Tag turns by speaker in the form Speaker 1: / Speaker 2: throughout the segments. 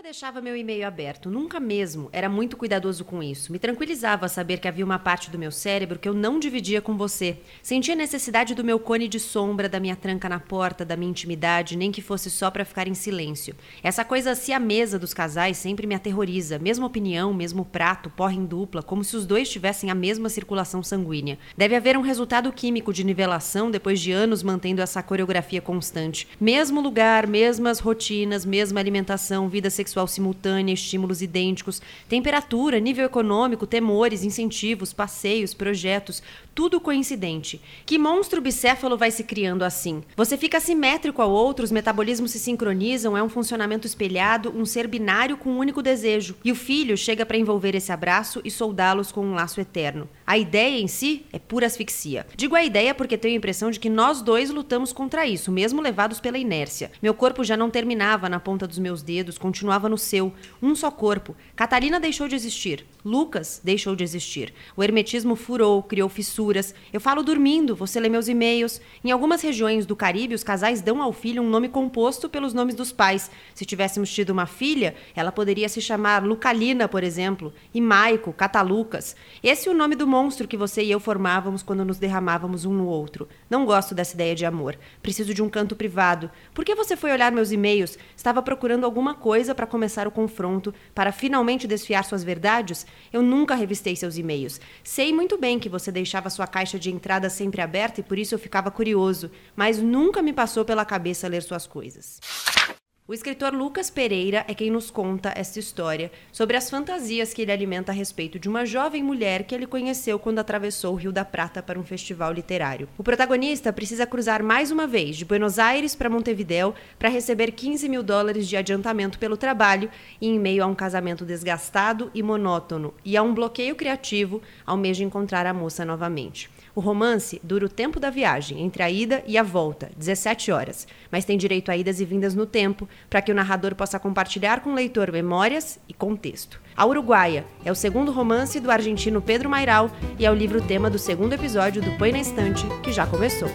Speaker 1: nunca deixava meu e-mail aberto, nunca mesmo. Era muito cuidadoso com isso. Me tranquilizava saber que havia uma parte do meu cérebro que eu não dividia com você. Sentia necessidade do meu cone de sombra, da minha tranca na porta, da minha intimidade, nem que fosse só para ficar em silêncio. Essa coisa assim a mesa dos casais sempre me aterroriza. Mesma opinião, mesmo prato, porra em dupla, como se os dois tivessem a mesma circulação sanguínea. Deve haver um resultado químico de nivelação depois de anos mantendo essa coreografia constante. Mesmo lugar, mesmas rotinas, mesma alimentação, vida vida sexual simultânea, estímulos idênticos, temperatura, nível econômico, temores, incentivos, passeios, projetos, tudo coincidente. Que monstro bicéfalo vai se criando assim? Você fica simétrico ao outro, os metabolismos se sincronizam, é um funcionamento espelhado, um ser binário com um único desejo. E o filho chega para envolver esse abraço e soldá-los com um laço eterno. A ideia em si é pura asfixia. Digo a ideia porque tenho a impressão de que nós dois lutamos contra isso, mesmo levados pela inércia. Meu corpo já não terminava na ponta dos meus dedos, continuava no seu, um só corpo. Catarina deixou de existir. Lucas deixou de existir. O hermetismo furou, criou fissuras. Eu falo dormindo, você lê meus e-mails. Em algumas regiões do Caribe, os casais dão ao filho um nome composto pelos nomes dos pais. Se tivéssemos tido uma filha, ela poderia se chamar Lucalina, por exemplo, e Maico, Catalucas. Esse é o nome do monstro que você e eu formávamos quando nos derramávamos um no outro. Não gosto dessa ideia de amor. Preciso de um canto privado. Por que você foi olhar meus e-mails? Estava procurando alguma coisa para começar o confronto, para finalmente desfiar suas verdades? Eu nunca revistei seus e-mails. Sei muito bem que você deixava sua caixa de entrada sempre aberta e por isso eu ficava curioso, mas nunca me passou pela cabeça ler suas coisas. O escritor Lucas Pereira é quem nos conta esta história sobre as fantasias que ele alimenta a respeito de uma jovem mulher que ele conheceu quando atravessou o Rio da Prata para um festival literário. O protagonista precisa cruzar mais uma vez de Buenos Aires para Montevidéu para receber 15 mil dólares de adiantamento pelo trabalho e em meio a um casamento desgastado e monótono e a um bloqueio criativo, almeja encontrar a moça novamente. O romance dura o tempo da viagem, entre a ida e a volta, 17 horas, mas tem direito a idas e vindas no tempo, para que o narrador possa compartilhar com o leitor memórias e contexto. A Uruguaia é o segundo romance do argentino Pedro Mairal e é o livro tema do segundo episódio do Põe na Estante, que já começou.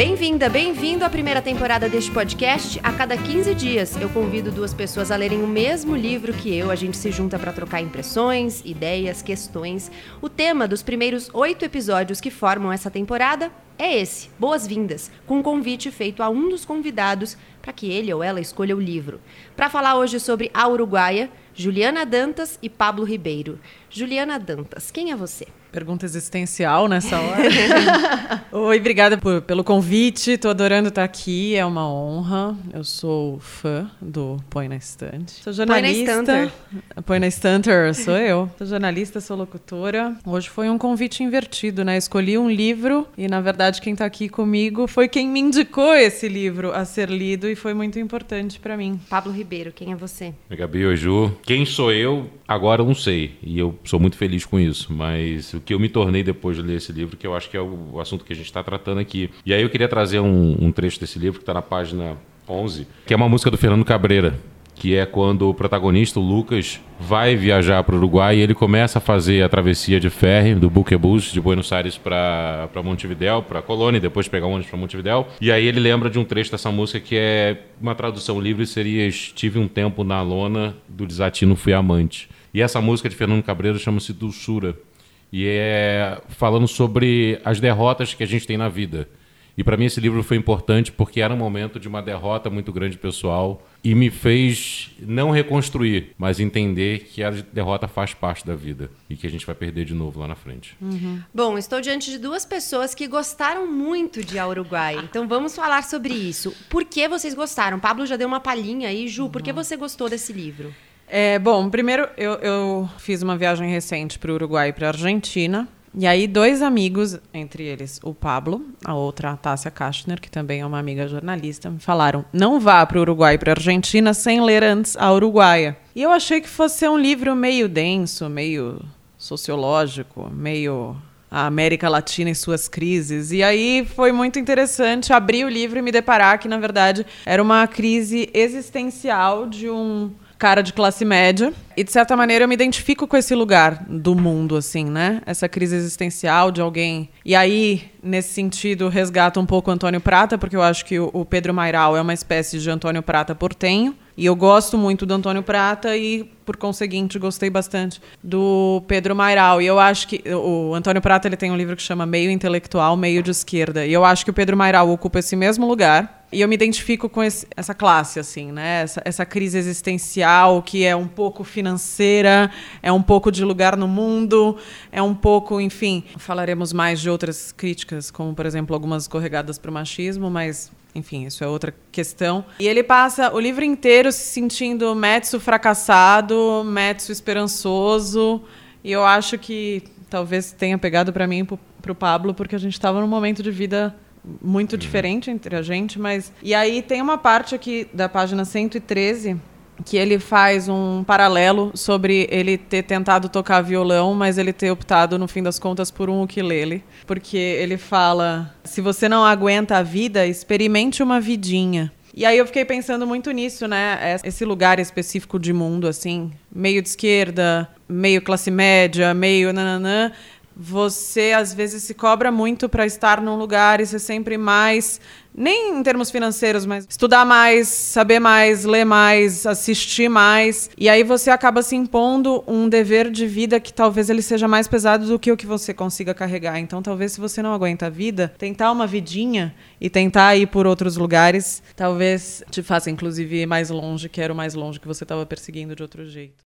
Speaker 1: Bem-vinda, bem-vindo à primeira temporada deste podcast. A cada 15 dias eu convido duas pessoas a lerem o mesmo livro que eu. A gente se junta para trocar impressões, ideias, questões. O tema dos primeiros oito episódios que formam essa temporada é esse: Boas-vindas, com um convite feito a um dos convidados para que ele ou ela escolha o livro. Para falar hoje sobre A Uruguaia, Juliana Dantas e Pablo Ribeiro. Juliana Dantas, quem é você?
Speaker 2: Pergunta existencial nessa hora. Oi, obrigada por, pelo convite. Estou adorando estar aqui, é uma honra. Eu sou fã do Põe na Estante. Sou jornalista. Põe na Estanter. Põe na Estanter, sou eu. Sou jornalista, sou locutora. Hoje foi um convite invertido, né? Escolhi um livro e, na verdade, quem está aqui comigo foi quem me indicou esse livro a ser lido e foi muito importante para mim.
Speaker 1: Pablo Ribeiro, quem é você?
Speaker 3: Oi, Gabi, oi, Ju. Quem sou eu? Agora eu não sei. E eu sou muito feliz com isso, mas o que eu me tornei depois de ler esse livro, que eu acho que é o assunto que a gente está tratando aqui. E aí eu queria trazer um, um trecho desse livro que está na página 11, que é uma música do Fernando Cabreira, que é quando o protagonista, o Lucas, vai viajar para o Uruguai e ele começa a fazer a travessia de ferry do Buquebus de Buenos Aires para Montevidéu, para Colônia, depois pegar um ônibus para Montevidéu. E aí ele lembra de um trecho dessa música que é uma tradução livre seria Estive um tempo na lona do desatino fui amante. E essa música de Fernando Cabreira chama-se Dulçura. E é falando sobre as derrotas que a gente tem na vida. E para mim esse livro foi importante porque era um momento de uma derrota muito grande pessoal e me fez não reconstruir, mas entender que a derrota faz parte da vida e que a gente vai perder de novo lá na frente.
Speaker 1: Uhum. Bom, estou diante de duas pessoas que gostaram muito de A Uruguai, então vamos falar sobre isso. Por que vocês gostaram? Pablo já deu uma palhinha aí, Ju, uhum. por que você gostou desse livro?
Speaker 2: É, bom, primeiro eu, eu fiz uma viagem recente para o Uruguai e para a Argentina. E aí, dois amigos, entre eles o Pablo, a outra a Tássia Kastner, que também é uma amiga jornalista, me falaram: não vá para o Uruguai e para a Argentina sem ler antes a Uruguaia. E eu achei que fosse um livro meio denso, meio sociológico, meio a América Latina e suas crises. E aí foi muito interessante abrir o livro e me deparar que, na verdade, era uma crise existencial de um cara de classe média. E, de certa maneira, eu me identifico com esse lugar do mundo, assim, né? Essa crise existencial de alguém. E aí, nesse sentido, resgata um pouco o Antônio Prata, porque eu acho que o Pedro Mairal é uma espécie de Antônio Prata portenho. E eu gosto muito do Antônio Prata e, por conseguinte, gostei bastante do Pedro Mairal. E eu acho que o Antônio Prata ele tem um livro que chama Meio Intelectual, Meio de Esquerda. E eu acho que o Pedro Mairal ocupa esse mesmo lugar. E eu me identifico com esse, essa classe, assim, né? Essa, essa, crise existencial que é um pouco financeira, é um pouco de lugar no mundo, é um pouco, enfim. Falaremos mais de outras críticas, como, por exemplo, algumas escorregadas para o machismo, mas enfim, isso é outra questão. E ele passa o livro inteiro se sentindo Metsu fracassado, Metsu esperançoso. E eu acho que talvez tenha pegado para mim para o Pablo, porque a gente estava num momento de vida muito uhum. diferente entre a gente, mas e aí tem uma parte aqui da página 113 que ele faz um paralelo sobre ele ter tentado tocar violão, mas ele ter optado, no fim das contas, por um ukulele. Porque ele fala: se você não aguenta a vida, experimente uma vidinha. E aí eu fiquei pensando muito nisso, né? Esse lugar específico de mundo, assim, meio de esquerda, meio classe média, meio nananã você às vezes se cobra muito para estar num lugar e ser sempre mais, nem em termos financeiros, mas estudar mais, saber mais, ler mais, assistir mais. E aí você acaba se impondo um dever de vida que talvez ele seja mais pesado do que o que você consiga carregar. Então, talvez se você não aguenta a vida, tentar uma vidinha e tentar ir por outros lugares, talvez te faça inclusive ir mais longe, que era o mais longe que você estava perseguindo de outro jeito.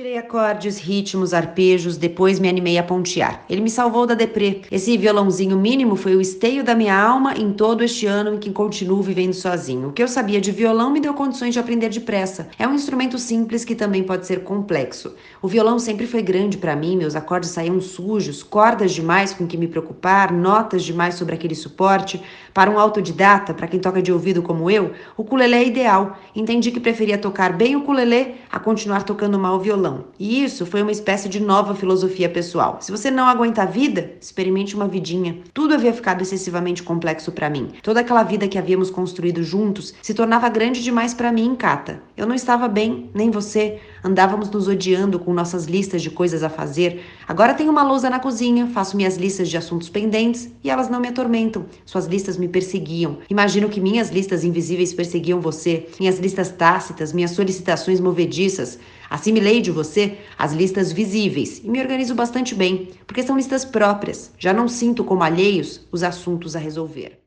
Speaker 1: Tirei acordes, ritmos, arpejos, depois me animei a pontear. Ele me salvou da deprê. Esse violãozinho mínimo foi o esteio da minha alma em todo este ano em que continuo vivendo sozinho. O que eu sabia de violão me deu condições de aprender depressa. É um instrumento simples que também pode ser complexo. O violão sempre foi grande para mim, meus acordes saíam sujos, cordas demais com que me preocupar, notas demais sobre aquele suporte. Para um autodidata, para quem toca de ouvido como eu, o ukulele é ideal. Entendi que preferia tocar bem o ukulele a continuar tocando mal o violão. E isso foi uma espécie de nova filosofia pessoal. Se você não aguenta a vida, experimente uma vidinha. Tudo havia ficado excessivamente complexo para mim. Toda aquela vida que havíamos construído juntos se tornava grande demais para mim, Cata. Eu não estava bem, nem você. Andávamos nos odiando com nossas listas de coisas a fazer. Agora tenho uma lousa na cozinha, faço minhas listas de assuntos pendentes e elas não me atormentam. Suas listas me perseguiam. Imagino que minhas listas invisíveis perseguiam você, minhas listas tácitas, minhas solicitações movediças. Assimilei de você as listas visíveis e me organizo bastante bem, porque são listas próprias. Já não sinto como alheios os assuntos a resolver.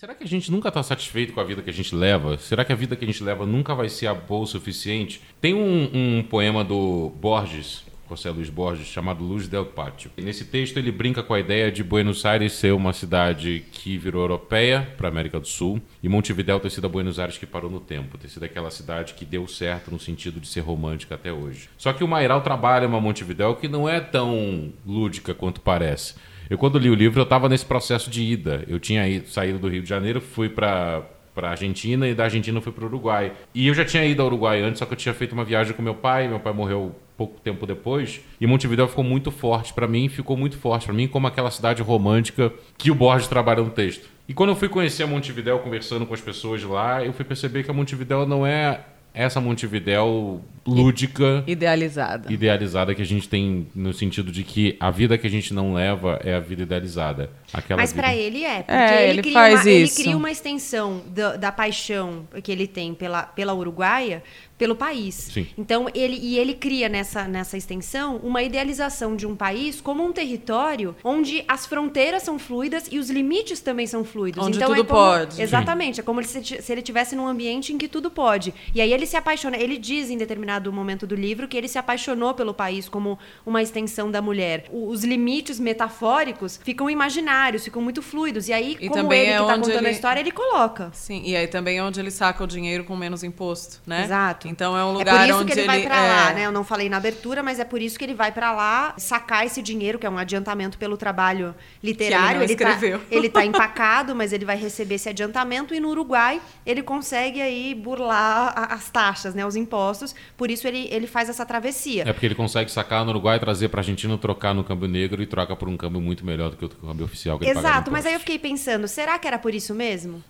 Speaker 3: Será que a gente nunca está satisfeito com a vida que a gente leva? Será que a vida que a gente leva nunca vai ser boa o suficiente? Tem um, um poema do Borges, José Luiz Borges, chamado Luz del Pátio. E nesse texto ele brinca com a ideia de Buenos Aires ser uma cidade que virou europeia para a América do Sul e Montevidéu ter sido a Buenos Aires que parou no tempo, ter sido aquela cidade que deu certo no sentido de ser romântica até hoje. Só que o Mairal trabalha uma Montevidéu que não é tão lúdica quanto parece. Eu quando li o livro eu estava nesse processo de ida. Eu tinha ido, saído do Rio de Janeiro, fui para para Argentina e da Argentina fui para o Uruguai. E eu já tinha ido ao Uruguai antes, só que eu tinha feito uma viagem com meu pai, meu pai morreu pouco tempo depois, e Montevideo ficou muito forte para mim, ficou muito forte para mim como aquela cidade romântica que o Borges trabalha no texto. E quando eu fui conhecer Montevideo conversando com as pessoas lá, eu fui perceber que a Montevideo não é essa Montevidéu lúdica.
Speaker 2: Idealizada.
Speaker 3: Idealizada que a gente tem no sentido de que a vida que a gente não leva é a vida idealizada.
Speaker 1: Aquela Mas para ele é, porque
Speaker 2: é,
Speaker 1: ele,
Speaker 2: ele, faz
Speaker 1: uma,
Speaker 2: isso.
Speaker 1: ele cria uma extensão da, da paixão que ele tem pela, pela Uruguaia pelo país.
Speaker 3: Sim.
Speaker 1: Então ele e ele cria nessa, nessa extensão uma idealização de um país como um território onde as fronteiras são fluidas e os limites também são fluidos.
Speaker 2: Onde
Speaker 1: então
Speaker 2: tudo
Speaker 1: é como,
Speaker 2: pode.
Speaker 1: Exatamente, Sim. é como se, se ele tivesse num ambiente em que tudo pode. E aí ele se apaixona. Ele diz em determinado momento do livro que ele se apaixonou pelo país como uma extensão da mulher. O, os limites metafóricos ficam imaginários, ficam muito fluidos. E aí,
Speaker 2: e
Speaker 1: como
Speaker 2: ele
Speaker 1: é
Speaker 2: que
Speaker 1: está contando ele... a história, ele coloca.
Speaker 2: Sim, e aí também é onde ele saca o dinheiro com menos imposto, né?
Speaker 1: Exato.
Speaker 2: Então é um lugar onde
Speaker 1: É por isso que ele,
Speaker 2: ele
Speaker 1: vai para
Speaker 2: é...
Speaker 1: lá, né? Eu não falei na abertura, mas é por isso que ele vai para lá sacar esse dinheiro, que é um adiantamento pelo trabalho literário.
Speaker 2: ele,
Speaker 1: ele, tá, ele tá empacado, mas ele vai receber esse adiantamento e no Uruguai ele consegue aí burlar as taxas, né, os impostos. Por isso ele, ele faz essa travessia.
Speaker 3: É porque ele consegue sacar no Uruguai, trazer para a Argentina, trocar no câmbio negro e troca por um câmbio muito melhor do que o câmbio oficial que ele
Speaker 1: Exato, mas aí eu fiquei pensando, será que era por isso mesmo?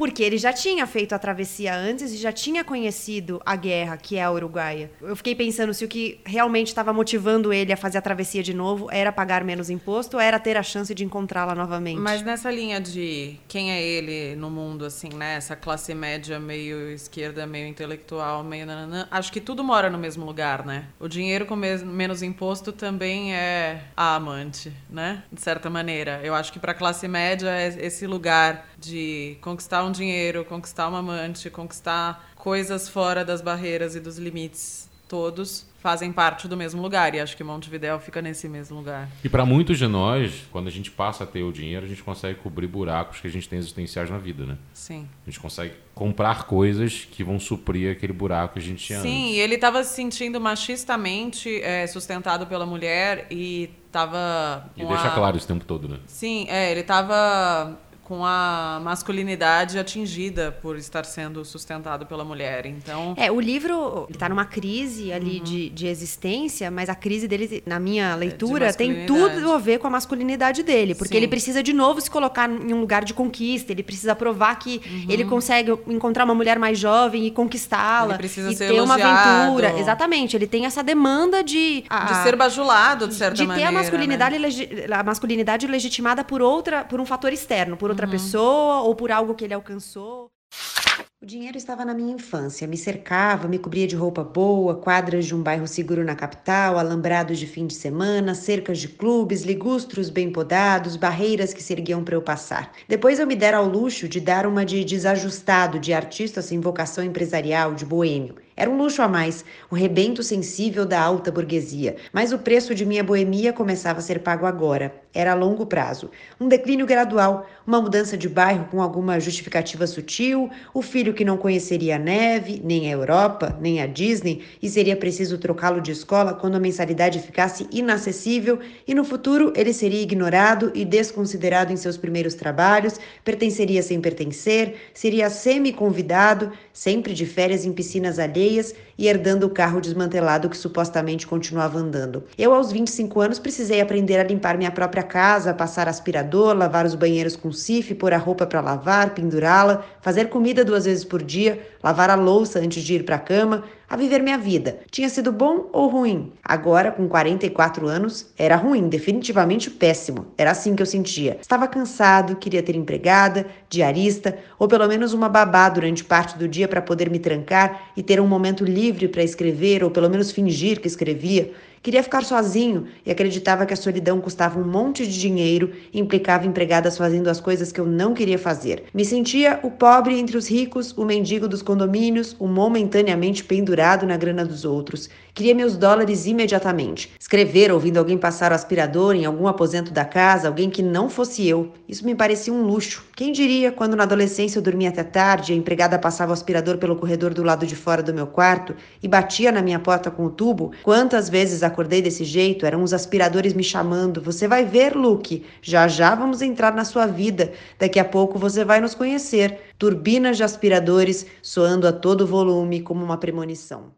Speaker 4: Porque ele já tinha feito a travessia antes e já tinha conhecido a guerra, que é a Uruguaia. Eu fiquei pensando se o que realmente estava motivando ele a fazer a travessia de novo era pagar menos imposto ou era ter a chance de encontrá-la novamente.
Speaker 2: Mas nessa linha de quem é ele no mundo, assim, né? Essa classe média meio esquerda, meio intelectual, meio nananã, acho que tudo mora no mesmo lugar, né? O dinheiro com menos imposto também é a amante, né? De certa maneira. Eu acho que para a classe média é esse lugar de conquistar um dinheiro, conquistar uma amante, conquistar coisas fora das barreiras e dos limites todos fazem parte do mesmo lugar e acho que Montevidéu fica nesse mesmo lugar.
Speaker 3: E para muitos de nós, quando a gente passa a ter o dinheiro, a gente consegue cobrir buracos que a gente tem existenciais na vida, né?
Speaker 2: Sim.
Speaker 3: A gente consegue comprar coisas que vão suprir aquele buraco que a gente tinha
Speaker 2: Sim,
Speaker 3: antes.
Speaker 2: ele estava se sentindo machistamente é, sustentado pela mulher e estava
Speaker 3: E deixa claro isso o tempo todo, né?
Speaker 2: Sim, é, ele estava com a masculinidade atingida por estar sendo sustentado pela mulher. Então.
Speaker 4: É, o livro ele tá numa crise ali uhum. de, de existência, mas a crise dele, na minha leitura, tem tudo a ver com a masculinidade dele. Porque Sim. ele precisa de novo se colocar em um lugar de conquista, ele precisa provar que uhum. ele consegue encontrar uma mulher mais jovem e conquistá-la.
Speaker 2: precisa
Speaker 4: e
Speaker 2: ser
Speaker 4: ter
Speaker 2: elogiado.
Speaker 4: uma aventura. Exatamente, ele tem essa demanda de.
Speaker 2: A, de ser bajulado, de certa
Speaker 4: de
Speaker 2: maneira.
Speaker 4: De ter a masculinidade,
Speaker 2: né?
Speaker 4: a masculinidade legitimada por outra, por um fator externo, por outra outra uhum. pessoa ou por algo que ele alcançou. O dinheiro estava na minha infância, me cercava, me cobria de roupa boa, quadras de um bairro seguro na capital, alambrados de fim de semana, cercas de clubes, ligustros bem podados, barreiras que se erguiam para eu passar. Depois eu me dera ao luxo de dar uma de desajustado, de artista sem vocação empresarial, de boêmio. Era um luxo a mais, o rebento sensível da alta burguesia. Mas o preço de minha boemia começava a ser pago agora. Era a longo prazo. Um declínio gradual, uma mudança de bairro com alguma justificativa sutil, o filho que não conheceria a neve, nem a Europa, nem a Disney, e seria preciso trocá-lo de escola quando a mensalidade ficasse inacessível, e no futuro ele seria ignorado e desconsiderado em seus primeiros trabalhos, pertenceria sem pertencer, seria semi-convidado, sempre de férias em piscinas alheias e herdando o carro desmantelado que supostamente continuava andando. Eu, aos 25 anos, precisei aprender a limpar minha própria casa, passar aspirador, lavar os banheiros com sif, pôr a roupa para lavar, pendurá-la, fazer comida duas vezes por dia, lavar a louça antes de ir para a cama, a viver minha vida. Tinha sido bom ou ruim? Agora, com 44 anos, era ruim, definitivamente péssimo. Era assim que eu sentia. Estava cansado, queria ter empregada, diarista ou pelo menos uma babá durante parte do dia para poder me trancar e ter um momento livre para escrever ou pelo menos fingir que escrevia. Queria ficar sozinho e acreditava que a solidão custava um monte de dinheiro e implicava empregadas fazendo as coisas que eu não queria fazer. Me sentia o pobre entre os ricos, o mendigo dos condomínios, o momentaneamente pendurado na grana dos outros. Queria meus dólares imediatamente. Escrever ouvindo alguém passar o aspirador em algum aposento da casa, alguém que não fosse eu. Isso me parecia um luxo. Quem diria quando na adolescência eu dormia até tarde, a empregada passava o aspirador pelo corredor do lado de fora do meu quarto e batia na minha porta com o tubo? Quantas vezes acordei desse jeito? Eram os aspiradores me chamando. Você vai ver, Luke. Já já vamos entrar na sua vida. Daqui a pouco você vai nos conhecer. Turbinas de aspiradores soando a todo volume como uma premonição.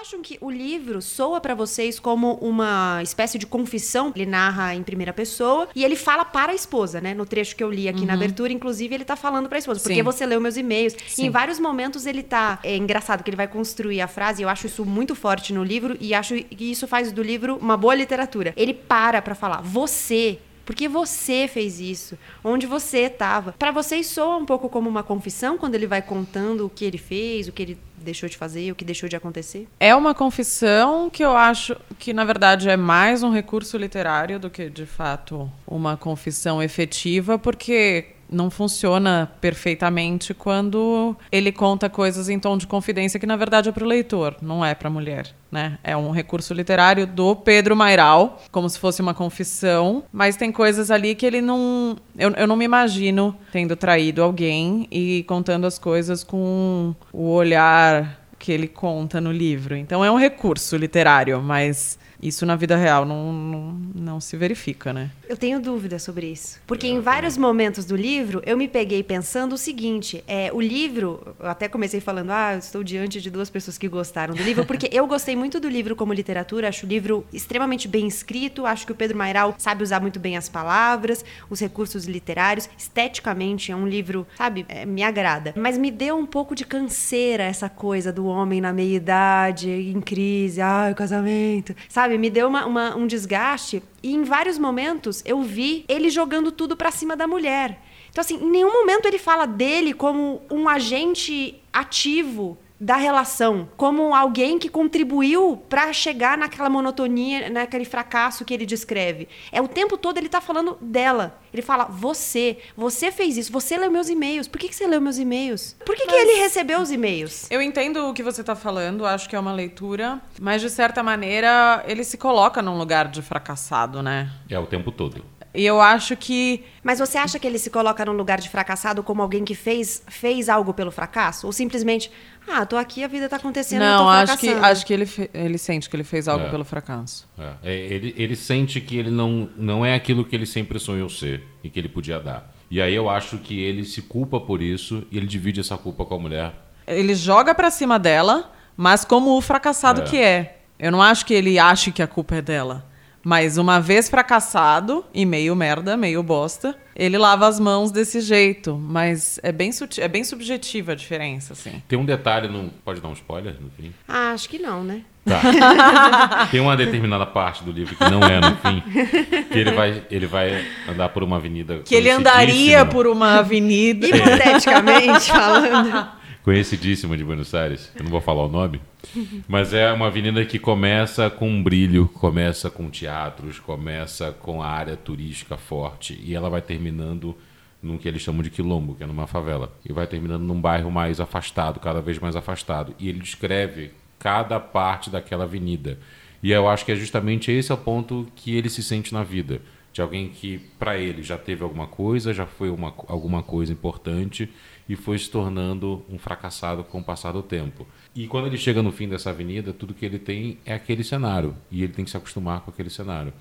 Speaker 4: Acham que o livro soa para vocês como uma espécie de confissão? Ele narra em primeira pessoa e ele fala para a esposa, né? No trecho que eu li aqui uhum. na abertura, inclusive, ele tá falando para a esposa. Sim. Porque você leu meus e-mails. E em vários momentos ele tá. É engraçado que ele vai construir a frase, e eu acho isso muito forte no livro e acho que isso faz do livro uma boa literatura. Ele para para falar: você porque você fez isso, onde você estava. Para vocês soa um pouco como uma confissão quando ele vai contando o que ele fez, o que ele deixou de fazer, o que deixou de acontecer?
Speaker 2: É uma confissão que eu acho que na verdade é mais um recurso literário do que de fato uma confissão efetiva, porque não funciona perfeitamente quando ele conta coisas em tom de confidência que na verdade é para o leitor, não é para a mulher. Né? É um recurso literário do Pedro Mairal, como se fosse uma confissão, mas tem coisas ali que ele não. Eu, eu não me imagino tendo traído alguém e contando as coisas com o olhar que ele conta no livro. Então é um recurso literário, mas isso na vida real não, não, não se verifica, né?
Speaker 1: Eu tenho dúvida sobre isso. Porque em vários momentos do livro, eu me peguei pensando o seguinte: é, o livro, eu até comecei falando, ah, eu estou diante de duas pessoas que gostaram do livro, porque eu gostei muito do livro como literatura, acho o livro extremamente bem escrito, acho que o Pedro Mairal sabe usar muito bem as palavras, os recursos literários, esteticamente é um livro, sabe, é, me agrada. Mas me deu um pouco de canseira essa coisa do homem na meia-idade, em crise, ah, o casamento, sabe? Me deu uma, uma, um desgaste e em vários momentos eu vi ele jogando tudo pra cima da mulher. Então, assim, em nenhum momento ele fala dele como um agente ativo da relação, como alguém que contribuiu para chegar naquela monotonia, naquele fracasso que ele descreve. É o tempo todo ele tá falando dela. Ele fala: "Você, você fez isso, você leu meus e-mails. Por que, que você leu meus e-mails? Por que, que
Speaker 2: Mas-
Speaker 1: ele recebeu os e-mails?"
Speaker 2: Eu entendo o que você está falando, acho que é uma leitura, mas de certa maneira ele se coloca num lugar de fracassado, né?
Speaker 3: É o tempo todo.
Speaker 2: E eu acho que
Speaker 1: Mas você acha que ele se coloca num lugar de fracassado como alguém que fez, fez algo pelo fracasso? Ou simplesmente, ah, tô aqui, a vida tá acontecendo, eu
Speaker 2: não,
Speaker 1: tô
Speaker 2: acho que acho que ele ele sente que ele fez algo
Speaker 3: É.
Speaker 2: pelo fracasso.
Speaker 3: É, é, ele, ele sente que ele não, não é aquilo que ele sempre sonhou ser e que ele podia dar. E aí eu acho que ele se culpa por isso e ele divide essa culpa com a mulher.
Speaker 2: Ele joga pra cima dela, mas como o fracassado
Speaker 3: É.
Speaker 2: que é. Eu não acho que ele ache que a culpa é dela. Mas uma vez fracassado e meio merda, meio bosta, ele lava as mãos desse jeito. Mas é bem, suti- é bem subjetiva a diferença, assim.
Speaker 3: Tem um detalhe, no, pode dar um spoiler no fim?
Speaker 1: Ah, acho que não, né?
Speaker 3: Tá. Tem uma determinada parte do livro que não é no fim, que ele vai, ele vai andar por uma avenida
Speaker 2: Que ele andaria por uma avenida.
Speaker 1: Hipoteticamente falando.
Speaker 3: conhecidíssima de Buenos Aires, eu não vou falar o nome, mas é uma avenida que começa com um brilho, começa com teatros, começa com a área turística forte. E ela vai terminando num que eles chamam de quilombo, que é numa favela, e vai terminando num bairro mais afastado, cada vez mais afastado, e ele descreve cada parte daquela avenida. E eu acho que é justamente esse é o ponto que ele se sente na vida. De alguém que para ele já teve alguma coisa, já foi uma, alguma coisa importante e foi se tornando um fracassado com o passar do tempo. E quando ele chega no fim dessa avenida, tudo que ele tem é aquele cenário e ele tem que se acostumar com aquele cenário.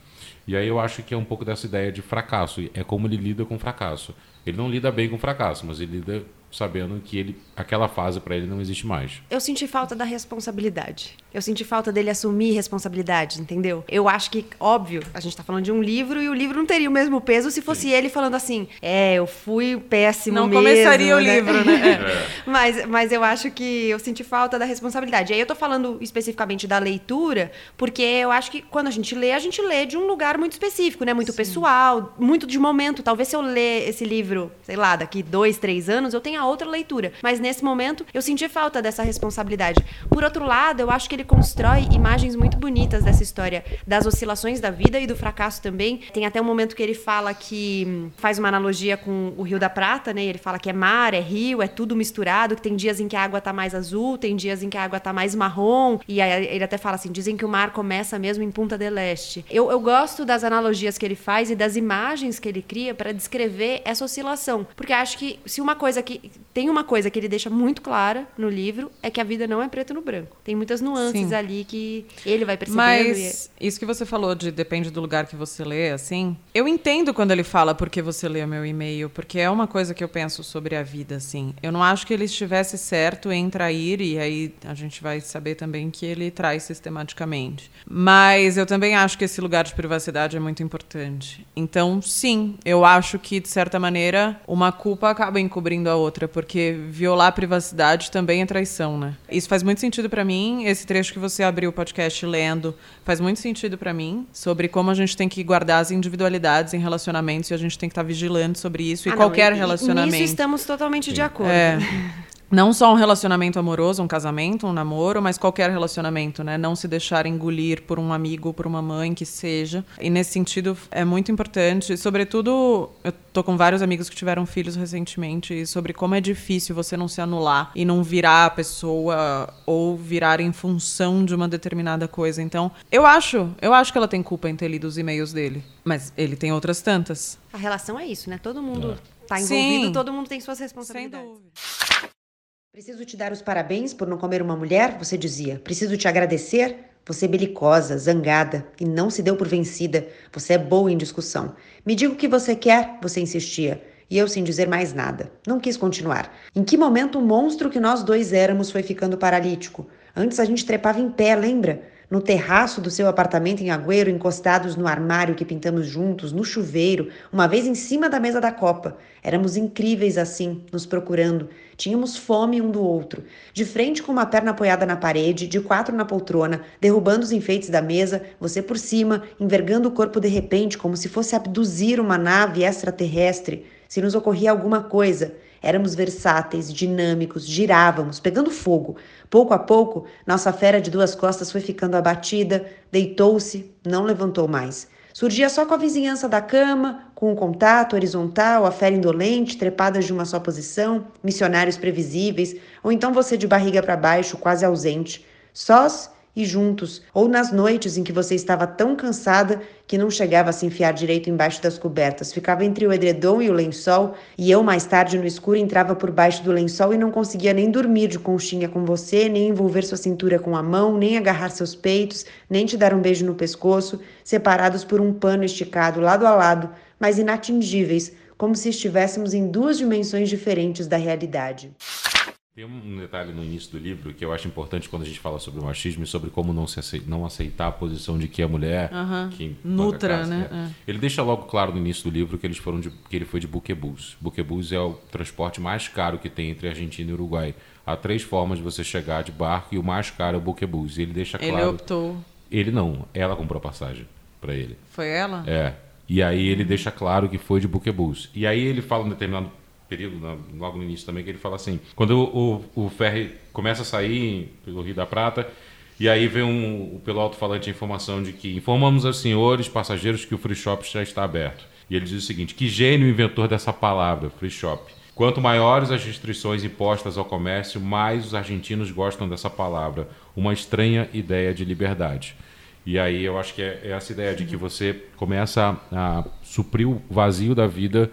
Speaker 3: E aí eu acho que é um pouco dessa ideia de fracasso, é como ele lida com fracasso. Ele não lida bem com fracasso, mas ele lida sabendo que ele, aquela fase para ele não existe mais.
Speaker 1: Eu senti falta da responsabilidade. Eu senti falta dele assumir responsabilidade, entendeu? Eu acho que, óbvio, a gente tá falando de um livro e o livro não teria o mesmo peso se fosse ele falando assim: é, eu fui péssimo
Speaker 2: Não
Speaker 1: mesmo.
Speaker 2: começaria o
Speaker 1: né?
Speaker 2: livro, né? É.
Speaker 1: mas, mas eu acho que eu senti falta da responsabilidade. Aí eu tô falando especificamente da leitura, porque eu acho que quando a gente lê, a gente lê de um lugar muito específico, né? Muito pessoal, muito de momento. Talvez se eu ler esse livro, sei lá, daqui dois, três anos, eu tenha outra leitura. Mas nesse momento, eu senti falta dessa responsabilidade. Por outro lado, eu acho que ele constrói imagens muito bonitas dessa história das oscilações da vida e do fracasso também. Tem até um momento que ele fala que hum, faz uma analogia com o Rio da Prata, né? Ele fala que é mar, é rio, é tudo misturado, que tem dias em que a água tá mais azul, tem dias em que a água tá mais marrom. E aí ele até fala assim: dizem que o mar começa mesmo em Punta del Este. Eu, eu gosto das analogias que ele faz e das imagens que ele cria para descrever essa oscilação. Porque acho que se uma coisa que. Tem uma coisa que ele deixa muito clara no livro, é que a vida não é preto no branco. Tem muitas nuances
Speaker 2: Sim.
Speaker 1: ali que ele vai percebendo.
Speaker 2: Mas isso que você falou de depende do lugar que você lê, assim. Eu entendo quando ele fala porque você lê o meu e-mail, porque é uma coisa que eu penso sobre a vida, assim. Eu não acho que ele estivesse certo em trair, e aí a gente vai saber também que ele trai sistematicamente. Mas eu também acho que esse lugar de privacidade é muito importante. Então, sim, eu acho que, de certa maneira, uma culpa acaba encobrindo a outra, porque violar a privacidade também é traição, né? Isso faz muito sentido pra mim. Esse trecho que você abriu o podcast lendo faz muito sentido pra mim, sobre como a gente tem que guardar as individualidades em relacionamentos e a gente tem que estar vigilante sobre isso. E
Speaker 1: Ah, não,
Speaker 2: qualquer
Speaker 1: e- e
Speaker 2: relacionamento.
Speaker 1: Nisso estamos totalmente de acordo.
Speaker 2: É. Não só um relacionamento amoroso, um casamento, um namoro, mas qualquer relacionamento, né? Não se deixar engolir por um amigo, por uma mãe, que seja. E nesse sentido é muito importante. Sobretudo, eu tô com vários amigos que tiveram filhos recentemente, e sobre como é difícil você não se anular e não virar a pessoa ou virar em função de uma determinada coisa. Então, eu acho, eu acho que ela tem culpa em ter lido os e-mails dele. Mas ele tem outras tantas.
Speaker 1: A relação é isso, né? Todo mundo
Speaker 3: É.
Speaker 1: tá envolvido,
Speaker 2: Sim.
Speaker 1: todo mundo tem suas
Speaker 2: Sem
Speaker 1: responsabilidades.
Speaker 2: dúvida.
Speaker 4: Preciso te dar os parabéns por não comer uma mulher, você dizia. Preciso te agradecer. Você é belicosa, zangada e não se deu por vencida. Você é boa em discussão. Me diga o que você quer, você insistia. E eu sem dizer mais nada. Não quis continuar. Em que momento o monstro que nós dois éramos foi ficando paralítico? Antes a gente trepava em pé, lembra? No terraço do seu apartamento em Agüero, encostados no armário que pintamos juntos, no chuveiro, uma vez em cima da mesa da copa. Éramos incríveis assim, nos procurando. Tínhamos fome um do outro. De frente com uma perna apoiada na parede, de quatro na poltrona, derrubando os enfeites da mesa, você por cima, envergando o corpo de repente, como se fosse abduzir uma nave extraterrestre. Se nos ocorria alguma coisa, Éramos versáteis, dinâmicos, girávamos, pegando fogo. Pouco a pouco, nossa fera de duas costas foi ficando abatida, deitou-se, não levantou mais. Surgia só com a vizinhança da cama, com o contato horizontal, a fera indolente, trepadas de uma só posição, missionários previsíveis, ou então você de barriga para baixo, quase ausente. Sós e juntos, ou nas noites em que você estava tão cansada que não chegava a se enfiar direito embaixo das cobertas, ficava entre o edredom e o lençol, e eu mais tarde no escuro entrava por baixo do lençol e não conseguia nem dormir de conchinha com você, nem envolver sua cintura com a mão, nem agarrar seus peitos, nem te dar um beijo no pescoço, separados por um pano esticado lado a lado, mas inatingíveis, como se estivéssemos em duas dimensões diferentes da realidade.
Speaker 3: Tem um detalhe no início do livro que eu acho importante quando a gente fala sobre o machismo e sobre como não, se aceitar, não aceitar a posição de que a mulher
Speaker 2: uhum.
Speaker 3: que
Speaker 2: nutra, né?
Speaker 3: É. Ele deixa logo claro no início do livro que eles foram de, que ele foi de buquebus. Buquebus é o transporte mais caro que tem entre Argentina e Uruguai. Há três formas de você chegar de barco e o mais caro é o buquebus. Ele deixa claro.
Speaker 2: Ele optou.
Speaker 3: Ele não, ela comprou a passagem para ele.
Speaker 2: Foi ela?
Speaker 3: É. E aí ele deixa claro que foi de buquebus. E aí ele fala um determinado período, logo no início também, que ele fala assim: quando o, o, o começa a sair pelo Rio da Prata, e aí vem um, pelo alto-falante a informação de que informamos aos senhores passageiros que o free shop já está aberto. E ele diz o seguinte: que gênio inventor dessa palavra, free shop. Quanto maiores as restrições impostas ao comércio, mais os argentinos gostam dessa palavra. Uma estranha ideia de liberdade. E aí eu acho que é, é essa ideia de que você começa a, a suprir o vazio da vida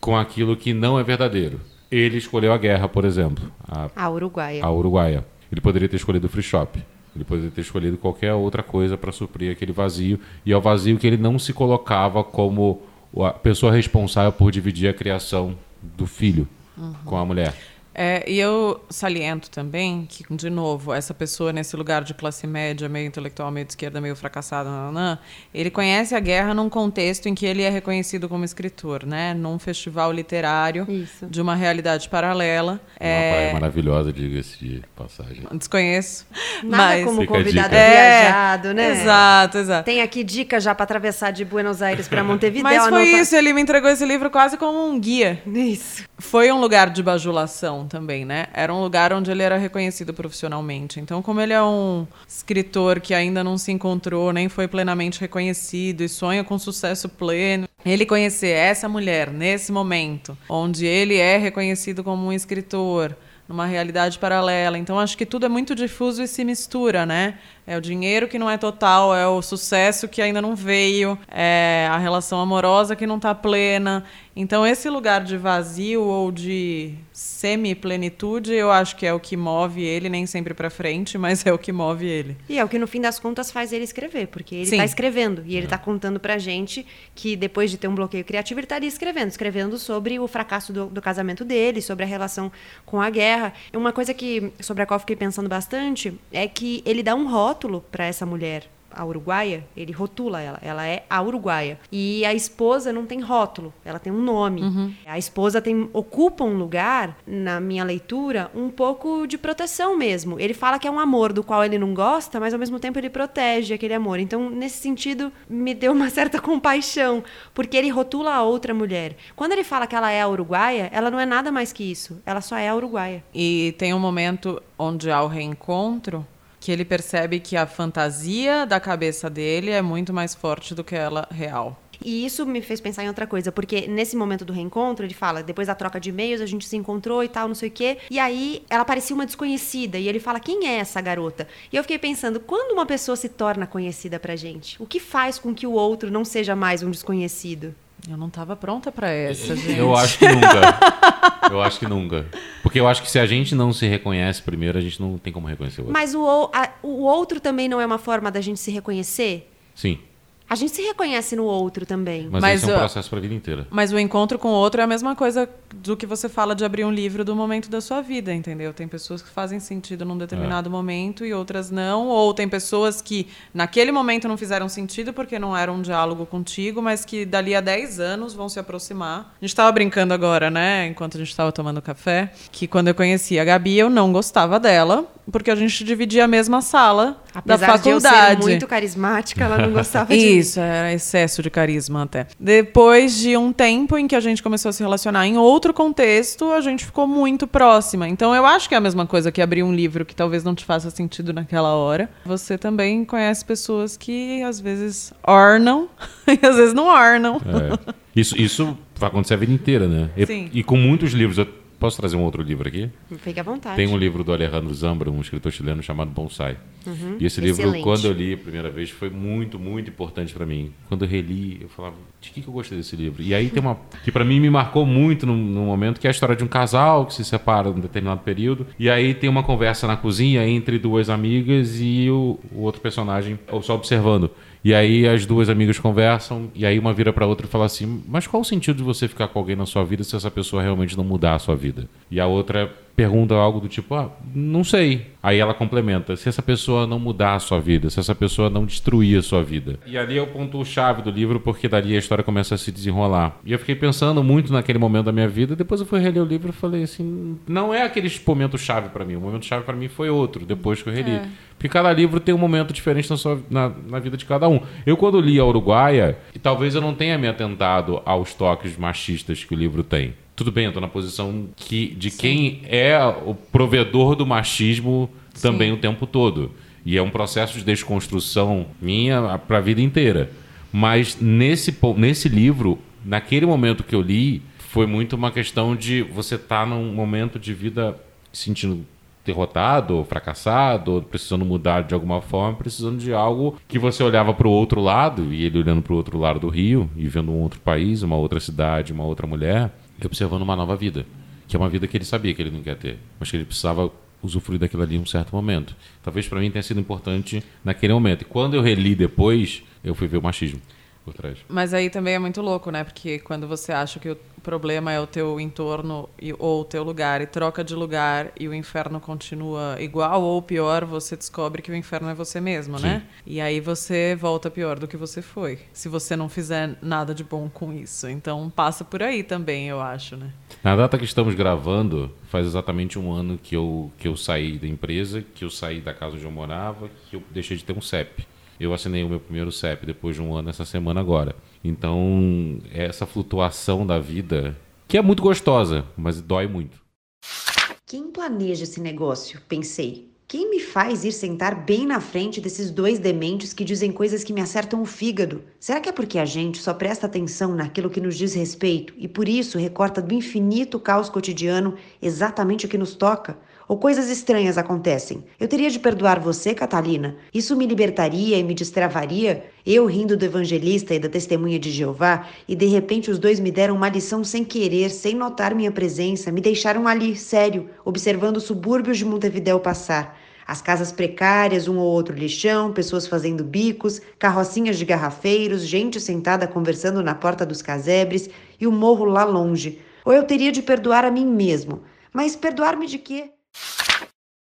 Speaker 3: com aquilo que não é verdadeiro. Ele escolheu a guerra, por exemplo.
Speaker 1: A, a Uruguaia.
Speaker 3: A Uruguaia. Ele poderia ter escolhido o free shop. Ele poderia ter escolhido qualquer outra coisa para suprir aquele vazio. E é o vazio que ele não se colocava como a pessoa responsável por dividir a criação do filho uhum. com a mulher.
Speaker 2: É, e eu saliento também que, de novo, essa pessoa nesse lugar de classe média, meio intelectual, meio de esquerda, meio fracassado, nananã, ele conhece a guerra num contexto em que ele é reconhecido como escritor, né? Num festival literário Isso. de uma realidade paralela.
Speaker 3: Uma é... praia maravilhosa, diga-se de passagem.
Speaker 2: Desconheço.
Speaker 1: Nada mas... como convidado é, viajado, né?
Speaker 2: Exato, exato.
Speaker 1: Tem aqui dica já para atravessar de Buenos Aires para Montevideo.
Speaker 2: Mas foi isso, ele me entregou esse livro quase como um guia.
Speaker 1: Isso.
Speaker 2: Foi um lugar de bajulação também, né? Era um lugar onde ele era reconhecido profissionalmente. Então, como ele é um escritor que ainda não se encontrou, nem foi plenamente reconhecido e sonha com sucesso pleno, ele conhecer essa mulher nesse momento, onde ele é reconhecido como um escritor, numa realidade paralela. Então acho que tudo é muito difuso e se mistura, né? É o dinheiro que não é total, é o sucesso que ainda não veio, é a relação amorosa que não está plena. Então, esse lugar de vazio ou de semi-plenitude, eu acho que é o que move ele, nem sempre para frente, mas é o que move ele.
Speaker 1: E é o que, no fim das contas, faz ele escrever, porque ele está escrevendo e ele está é. contando para gente que, depois de ter um bloqueio criativo, ele estaria escrevendo escrevendo sobre o fracasso do, do casamento dele, sobre a relação com a guerra. Uma coisa que sobre a qual fiquei pensando bastante é que ele dá um rótulo para essa mulher a uruguaia, ele rotula ela. Ela é a uruguaia. E a esposa não tem rótulo, ela tem um nome. Uhum. A esposa tem, ocupa um lugar, na minha leitura, um pouco de proteção mesmo. Ele fala que é um amor do qual ele não gosta, mas ao mesmo tempo ele protege aquele amor. Então, nesse sentido, me deu uma certa compaixão, porque ele rotula a outra mulher. Quando ele fala que ela é a uruguaia, ela não é nada mais que isso. Ela só é a uruguaia.
Speaker 2: E tem um momento onde há o reencontro que ele percebe que a fantasia da cabeça dele é muito mais forte do que ela real.
Speaker 1: E isso me fez pensar em outra coisa, porque nesse momento do reencontro, ele fala, depois da troca de e-mails, a gente se encontrou e tal, não sei o quê. E aí ela parecia uma desconhecida. E ele fala, quem é essa garota? E eu fiquei pensando, quando uma pessoa se torna conhecida pra gente? O que faz com que o outro não seja mais um desconhecido?
Speaker 2: Eu não estava pronta para essa, gente.
Speaker 3: Eu acho que nunca. eu acho que nunca. Porque eu acho que se a gente não se reconhece primeiro, a gente não tem como reconhecer o outro.
Speaker 1: Mas o, o, a- o outro também não é uma forma da gente se reconhecer?
Speaker 3: Sim,
Speaker 1: A gente se reconhece no outro também.
Speaker 3: mas,
Speaker 2: Mas,
Speaker 3: esse é um processo pra vida inteira.
Speaker 2: Mas o encontro com o outro é a mesma coisa do que você fala de abrir um livro do momento da sua vida, entendeu? Tem pessoas que fazem sentido num determinado momento e outras não, ou tem pessoas que naquele momento não fizeram sentido porque não era um diálogo contigo, mas que dali a 10 anos vão se aproximar. A gente estava brincando agora, né, enquanto a gente estava tomando café, que quando eu conheci a Gabi, eu não gostava dela, porque a gente dividia a mesma sala
Speaker 1: Apesar
Speaker 2: da
Speaker 1: de eu
Speaker 2: faculdade.
Speaker 1: ser muito carismática, ela não gostava de mim.
Speaker 2: Isso, era excesso de carisma até. Depois de um tempo em que a gente começou a se relacionar em outro contexto, a gente ficou muito próxima. Então eu acho que é a mesma coisa que abrir um livro que talvez não te faça sentido naquela hora. Você também conhece pessoas que às vezes ornam e às vezes não ornam.
Speaker 3: É. Isso, isso vai acontecer a vida inteira, né? E,
Speaker 2: Sim.
Speaker 3: e com muitos livros. Eu posso trazer um outro livro aqui?
Speaker 1: Fique à vontade.
Speaker 3: Tem um livro do Alejandro Zambra, um escritor chileno chamado Bonsai. E esse livro,
Speaker 1: Excelente.
Speaker 3: quando eu li a primeira vez, foi muito, muito importante para mim. Quando eu reli, eu falava, de que, que eu gostei desse livro? E aí tem uma que para mim me marcou muito num, num momento, que é a história de um casal que se separa num determinado período. E aí tem uma conversa na cozinha entre duas amigas e o, o outro personagem só observando. E aí as duas amigas conversam, e aí uma vira pra outra e fala assim: Mas qual o sentido de você ficar com alguém na sua vida se essa pessoa realmente não mudar a sua vida? E a outra pergunta algo do tipo: Ah, não sei. Aí ela complementa: Se essa pessoa não mudar a sua vida, se essa pessoa não destruir a sua vida. E ali é o ponto-chave do livro, porque dali a história começa a se desenrolar. E eu fiquei pensando muito naquele momento da minha vida, depois eu fui reler o livro e falei assim: Não é aquele momento-chave pra mim. O momento-chave pra mim foi outro, depois que eu reli. Porque cada livro tem um momento diferente na, sua, na, na vida de cada um. Eu, quando li a Uruguaia, e talvez eu não tenha me atentado aos toques machistas que o livro tem. Tudo bem, eu tô na posição que, de quem é o provedor do machismo também o tempo todo. E é um processo de desconstrução minha para a vida inteira. Mas nesse, nesse livro, naquele momento que eu li, foi muito uma questão de você estar num momento de vida se sentindo derrotado, fracassado, precisando mudar de alguma forma, precisando de algo que você olhava para o outro lado, e ele olhando para o outro lado do rio, e vendo um outro país, uma outra cidade, uma outra mulher, observando uma nova vida. Que é uma vida que ele sabia que ele não quer ter, mas que ele precisava usufruir daquilo ali em um certo momento. Talvez para mim tenha sido importante naquele momento. E quando eu reli depois, eu fui ver o machismo por trás.
Speaker 2: Mas aí também é muito louco, né? Porque quando você acha que o problema é o teu entorno e, ou o teu lugar e troca de lugar e o inferno continua igual ou pior, você descobre que o inferno é você mesmo, né? E aí você volta pior do que você foi, se você não fizer nada de bom com isso. Então passa por aí também, eu acho, né?
Speaker 3: Na data que estamos gravando, faz exatamente um ano que eu, que eu saí da empresa, que eu saí da casa onde eu morava, que eu deixei de ter um CEP. Eu assinei o meu primeiro CEP depois de um ano, essa semana agora. Então, essa flutuação da vida, que é muito gostosa, mas dói muito.
Speaker 4: Quem planeja esse negócio? Pensei. Quem me faz ir sentar bem na frente desses dois dementes que dizem coisas que me acertam o fígado? Será que é porque a gente só presta atenção naquilo que nos diz respeito e por isso recorta do infinito caos cotidiano exatamente o que nos toca? Ou coisas estranhas acontecem? Eu teria de perdoar você, Catalina? Isso me libertaria e me destravaria? Eu rindo do evangelista e da testemunha de Jeová, e de repente os dois me deram uma lição sem querer, sem notar minha presença, me deixaram ali, sério, observando os subúrbios de Montevidéu passar. As casas precárias, um ou outro lixão, pessoas fazendo bicos, carrocinhas de garrafeiros, gente sentada conversando na porta dos casebres e o morro lá longe. Ou eu teria de perdoar a mim mesmo. Mas perdoar-me de quê?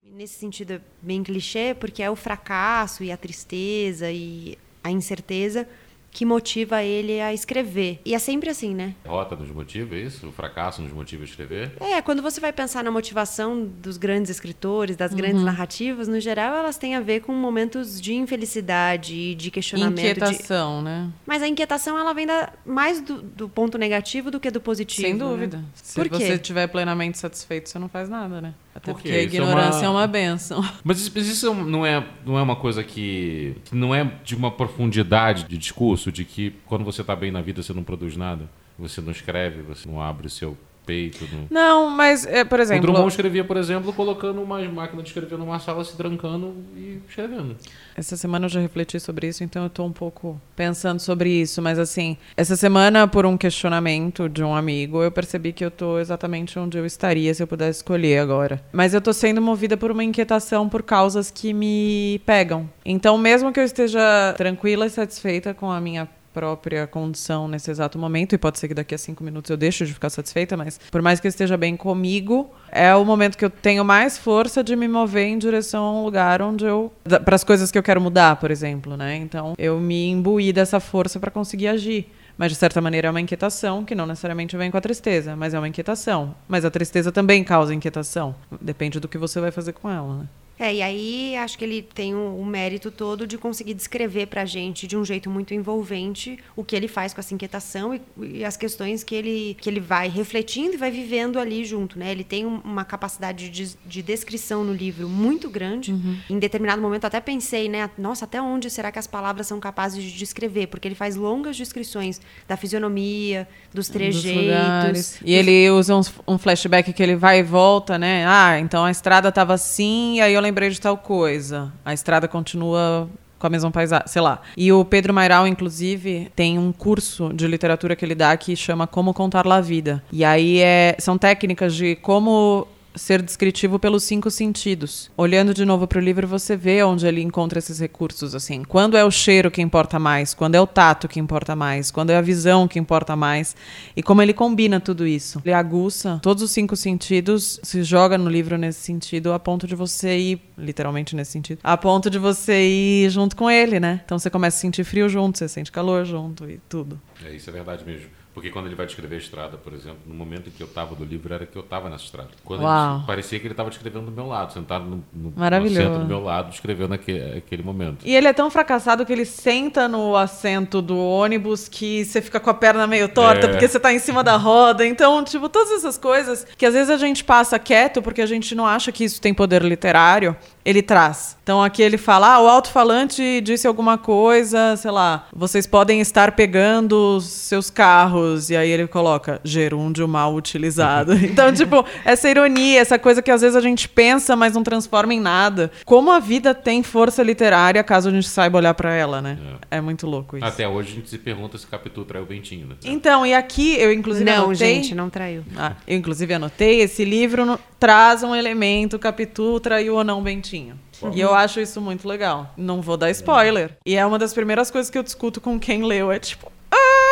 Speaker 1: Nesse sentido é bem clichê, porque é o fracasso e a tristeza e a incerteza que motiva ele a escrever. E é sempre assim, né?
Speaker 3: Derrota nos motiva, é isso? O fracasso nos motiva a escrever?
Speaker 1: É, quando você vai pensar na motivação dos grandes escritores, das grandes narrativas, no geral, elas têm a ver com momentos de infelicidade e de questionamento. de-
Speaker 2: Inquietação, né?
Speaker 1: Mas a inquietação, ela vem da- mais do, do ponto negativo do que do positivo.
Speaker 2: Sem
Speaker 1: né?
Speaker 2: dúvida. Se
Speaker 1: Por quê?
Speaker 2: você estiver plenamente satisfeito, você não faz nada, né? Até
Speaker 3: Por
Speaker 2: porque a
Speaker 3: é
Speaker 2: ignorância é
Speaker 3: uma-
Speaker 2: uma benção.
Speaker 3: Mas isso, mas isso não, é, não é uma coisa que, que não é de uma profundidade de discurso, de que quando você está bem na vida você não produz nada, você não escreve, você não abre o seu peito. No...
Speaker 2: Não, mas, é, por
Speaker 3: O
Speaker 2: exemplo.
Speaker 3: Drummond escrevia, por exemplo, colocando uma máquina de escrever numa sala, se trancando e escrevendo.
Speaker 2: Essa semana eu já refleti sobre isso, então eu tô um pouco pensando sobre isso. Mas assim, essa semana, por um questionamento de um amigo, eu percebi que eu tô exatamente onde eu estaria se eu pudesse escolher agora. Mas eu tô sendo movida por uma inquietação por causas que me pegam. Então, mesmo que eu esteja tranquila e satisfeita com a minha própria condição nesse exato momento, e pode ser que daqui a cinco minutos eu deixe de ficar satisfeita, mas por mais que eu esteja bem comigo, é o momento que eu tenho mais força de me mover em direção a um lugar onde eu. para as coisas que eu quero mudar, por exemplo, né? Então eu me imbuí dessa força para conseguir agir. Mas, de certa maneira, é uma inquietação que não necessariamente vem com a tristeza, mas é uma inquietação. Mas a tristeza também causa inquietação. Depende do que você vai fazer com ela, né?
Speaker 1: É, e aí acho que ele tem o, o mérito todo de conseguir descrever pra gente de um jeito muito envolvente o que ele faz com essa inquietação e, e as questões que ele, que ele vai refletindo e vai vivendo ali junto, né? Ele tem um- uma capacidade de, de descrição no livro muito grande. Em determinado momento até pensei, né? Nossa, até onde será que as palavras são capazes de descrever? Porque ele faz longas descrições da fisionomia, dos
Speaker 2: Dos
Speaker 1: trejeitos.
Speaker 2: lugares. E ele usa uns- um flashback que ele vai e volta, né? Ah, então a estrada tava assim, e aí eu lembrei de tal coisa. A estrada continua com a mesma paisagem, sei lá. E o Pedro Mairal, inclusive, tem um curso de literatura que ele dá que chama Como Contar La Vida. E aí é, são técnicas de como ser descritivo pelos cinco sentidos. Olhando de novo para o livro, você vê onde ele encontra esses recursos, assim. Quando é o cheiro que importa mais, quando é o tato que importa mais, quando é a visão que importa mais, e como ele combina tudo isso. Ele aguça todos os cinco sentidos, se joga no livro nesse sentido, a ponto de você ir, literalmente nesse sentido, a ponto de você ir junto com ele, né? Então você começa a sentir frio junto, você sente calor junto e tudo.
Speaker 3: É, isso é verdade mesmo. Porque quando ele vai descrever a estrada, por exemplo, no momento em que eu estava do livro, era que eu estava nessa estrada. Quando parecia que ele estava descrevendo do meu lado, sentado no, no, no centro do meu lado, descrevendo aquele, aquele momento.
Speaker 2: E ele é tão fracassado que ele senta no assento do ônibus que você fica com a perna meio torta
Speaker 3: É.
Speaker 2: porque você tá em cima da roda. Então, tipo, todas essas coisas que às vezes a gente passa quieto porque a gente não acha que isso tem poder literário, ele traz. Então aqui ele fala: ah, o alto-falante disse alguma coisa, sei lá, vocês podem estar pegando os seus carros. E aí ele coloca gerúndio mal utilizado. então, tipo, essa ironia, essa coisa que às vezes a gente pensa, mas não transforma em nada. Como a vida tem força literária caso a gente saiba olhar pra ela, né? É, muito louco isso.
Speaker 3: Até hoje a gente se pergunta se Capitu traiu o Bentinho, né?
Speaker 2: Então, e aqui eu inclusive
Speaker 1: Não,
Speaker 2: anotei.
Speaker 1: gente, não traiu.
Speaker 2: Ah, eu inclusive anotei, esse livro no- traz um elemento, Capitu traiu ou não Bentinho. E eu acho isso muito legal. Não vou dar spoiler. E é uma das primeiras coisas que eu discuto com quem leu. É tipo,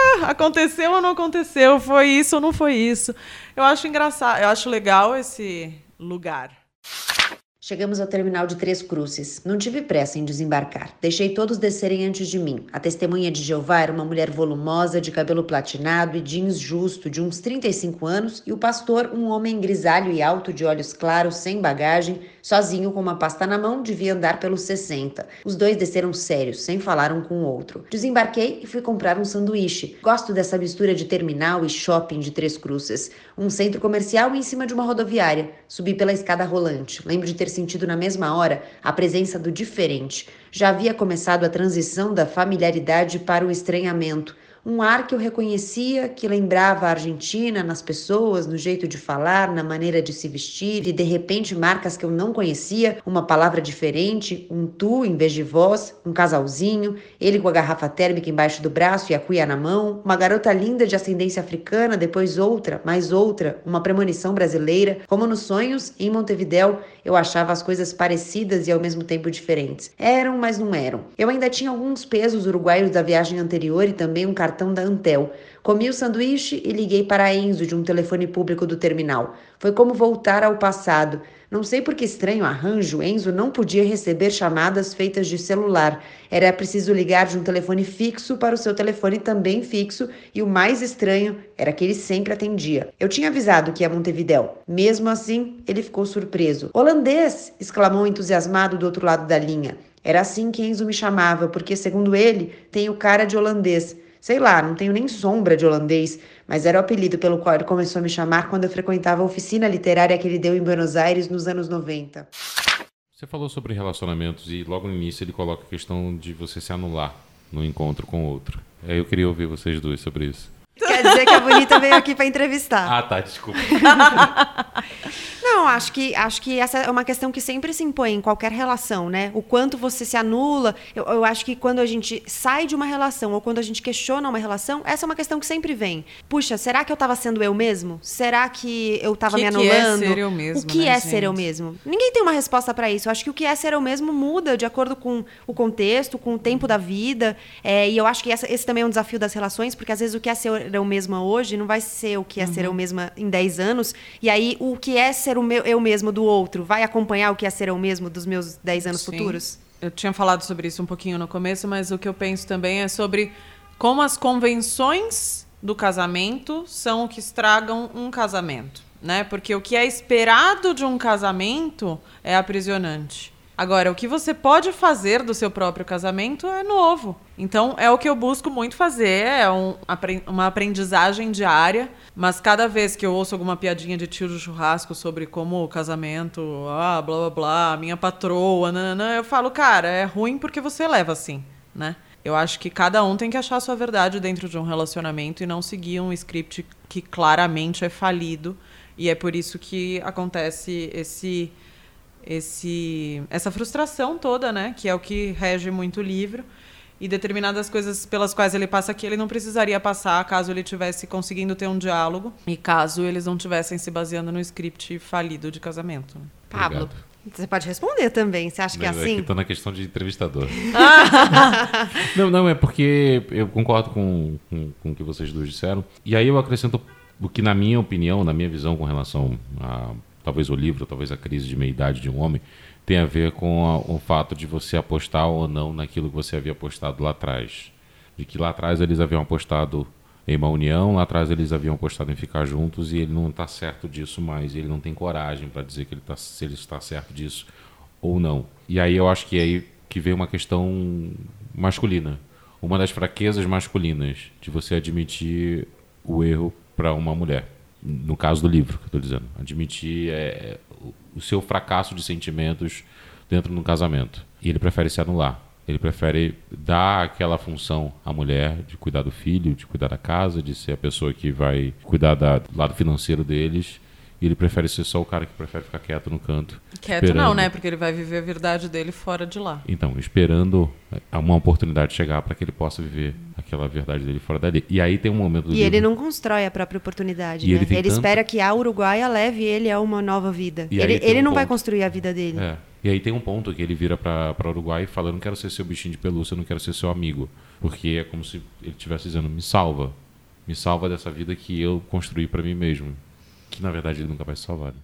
Speaker 2: ah, aconteceu ou não aconteceu? Foi isso ou não foi isso? Eu acho engraçado, eu acho legal esse lugar.
Speaker 4: Chegamos ao terminal de Três Cruzes. Não tive pressa em desembarcar. Deixei todos descerem antes de mim. A testemunha de Jeová era uma mulher volumosa, de cabelo platinado e jeans justo, de uns 35 anos, e o pastor, um homem grisalho e alto, de olhos claros, sem bagagem, sozinho com uma pasta na mão, devia andar pelos 60. Os dois desceram sérios, sem falar um com o outro. Desembarquei e fui comprar um sanduíche. Gosto dessa mistura de terminal e shopping de Três Cruzes. Um centro comercial em cima de uma rodoviária. Subi pela escada rolante. Lembro de ter sentido na mesma hora a presença do diferente. Já havia começado a transição da familiaridade para o estranhamento. Um ar que eu reconhecia, que lembrava a Argentina nas pessoas, no jeito de falar, na maneira de se vestir, e de repente marcas que eu não conhecia, uma palavra diferente, um tu em vez de voz, um casalzinho, ele com a garrafa térmica embaixo do braço e a cuia na mão, uma garota linda de ascendência africana, depois outra, mais outra, uma premonição brasileira. Como nos sonhos, em Montevidéu, eu achava as coisas parecidas e ao mesmo tempo diferentes. Eram, mas não eram. Eu ainda tinha alguns pesos uruguaios da viagem anterior e também um cartão da Antel. Comi o sanduíche e liguei para Enzo de um telefone público do terminal. Foi como voltar ao passado. Não sei por que estranho arranjo, Enzo não podia receber chamadas feitas de celular. Era preciso ligar de um telefone fixo para o seu telefone também fixo, e o mais estranho era que ele sempre atendia. Eu tinha avisado que ia Montevidéu. Mesmo assim, ele ficou surpreso. Holandês! exclamou entusiasmado do outro lado da linha. Era assim que Enzo me chamava, porque, segundo ele, tenho cara de holandês. Sei lá, não tenho nem sombra de holandês, mas era o apelido pelo qual ele começou a me chamar quando eu frequentava a oficina literária que ele deu em Buenos Aires nos anos 90.
Speaker 3: Você falou sobre relacionamentos e logo no início ele coloca a questão de você se anular no encontro com outro. Eu queria ouvir vocês dois sobre isso.
Speaker 1: Quer dizer que a bonita veio aqui para entrevistar.
Speaker 3: Ah, tá, desculpa.
Speaker 1: Não, acho que, acho que essa é uma questão que sempre se impõe em qualquer relação, né? O quanto você se anula. Eu, eu acho que quando a gente sai de uma relação ou quando a gente questiona uma relação, essa é uma questão que sempre vem. Puxa, será que eu estava sendo eu mesmo? Será que eu estava me anulando?
Speaker 2: Que é ser eu mesmo,
Speaker 1: o que
Speaker 2: né,
Speaker 1: é
Speaker 2: gente?
Speaker 1: ser eu mesmo? Ninguém tem uma resposta para isso. Eu acho que o que é ser eu mesmo muda de acordo com o contexto, com o tempo da vida. É, e eu acho que essa, esse também é um desafio das relações, porque às vezes o que é ser eu mesma hoje não vai ser o que é
Speaker 2: Uhum.
Speaker 1: ser eu mesma em 10 anos. E aí o que é ser o meu, eu mesmo do outro vai acompanhar o que é ser eu mesmo dos meus 10 anos
Speaker 2: Sim.
Speaker 1: futuros?
Speaker 2: Eu tinha falado sobre isso um pouquinho no começo, mas o que eu penso também é sobre como as convenções do casamento são o que estragam um casamento, né? Porque o que é esperado de um casamento é aprisionante. Agora, o que você pode fazer do seu próprio casamento é novo. Então, é o que eu busco muito fazer, é um uma aprendizagem diária. Mas cada vez que eu ouço alguma piadinha de tio do churrasco sobre como o casamento, ah, blá blá blá, minha patroa, nananã, eu falo, cara, é ruim porque você leva assim, né? Eu acho que cada um tem que achar a sua verdade dentro de um relacionamento e não seguir um script que claramente é falido. E é por isso que acontece esse esse essa frustração toda, né, que é o que rege muito o livro. E determinadas coisas pelas quais ele passa aqui, ele não precisaria passar caso ele tivesse conseguindo ter um diálogo e caso eles não tivessem se baseando no script falido de casamento.
Speaker 1: Pablo,
Speaker 3: Obrigado.
Speaker 1: você pode responder também. Você acha que é
Speaker 3: Mas
Speaker 1: assim?
Speaker 3: Aqui tô na questão de entrevistador. não, não, é porque eu concordo com, com, com o que vocês dois disseram. E aí eu acrescento o que, na minha opinião, na minha visão com relação a talvez o livro, talvez a crise de meia-idade de um homem, tem a ver com a- o fato de você apostar ou não naquilo que você havia apostado lá atrás. De que lá atrás eles haviam apostado em uma união, lá atrás eles haviam apostado em ficar juntos e ele não está certo disso mais. Ele não tem coragem para dizer que ele tá, se ele está certo disso ou não. E aí eu acho que é aí que vem uma questão masculina. Uma das fraquezas masculinas de você admitir o erro para uma mulher. No caso do livro que eu estou dizendo. Admitir é, o- seu fracasso de sentimentos dentro de um casamento. E ele prefere se anular. Ele prefere dar aquela função à mulher de cuidar do filho, de cuidar da casa, de ser a pessoa que vai cuidar da- do lado financeiro deles. E ele prefere ser só o cara que prefere ficar quieto no canto.
Speaker 2: Quieto não,
Speaker 3: esperando.
Speaker 2: né? Porque ele vai viver a verdade dele fora de lá.
Speaker 3: Então, esperando uma oportunidade chegar para que ele possa viver aquela verdade dele fora dali. E aí tem um momento do
Speaker 1: E
Speaker 3: livro-
Speaker 1: ele não constrói a própria oportunidade,
Speaker 3: E
Speaker 1: né?
Speaker 3: ele
Speaker 1: Ele,
Speaker 3: tanto-
Speaker 1: espera que a Uruguaia leve ele a uma nova vida.
Speaker 3: E
Speaker 1: Ele, ele
Speaker 3: um
Speaker 1: não vai
Speaker 3: ponto.
Speaker 1: construir a vida dele.
Speaker 3: É. E aí tem um ponto que ele vira para o Uruguai e fala: Eu não quero ser seu bichinho de pelúcia, eu não quero ser seu amigo. Porque é como se ele estivesse dizendo: Me salva. Me salva dessa vida que eu construí para mim mesmo. Que na verdade ele nunca vai salvar. né?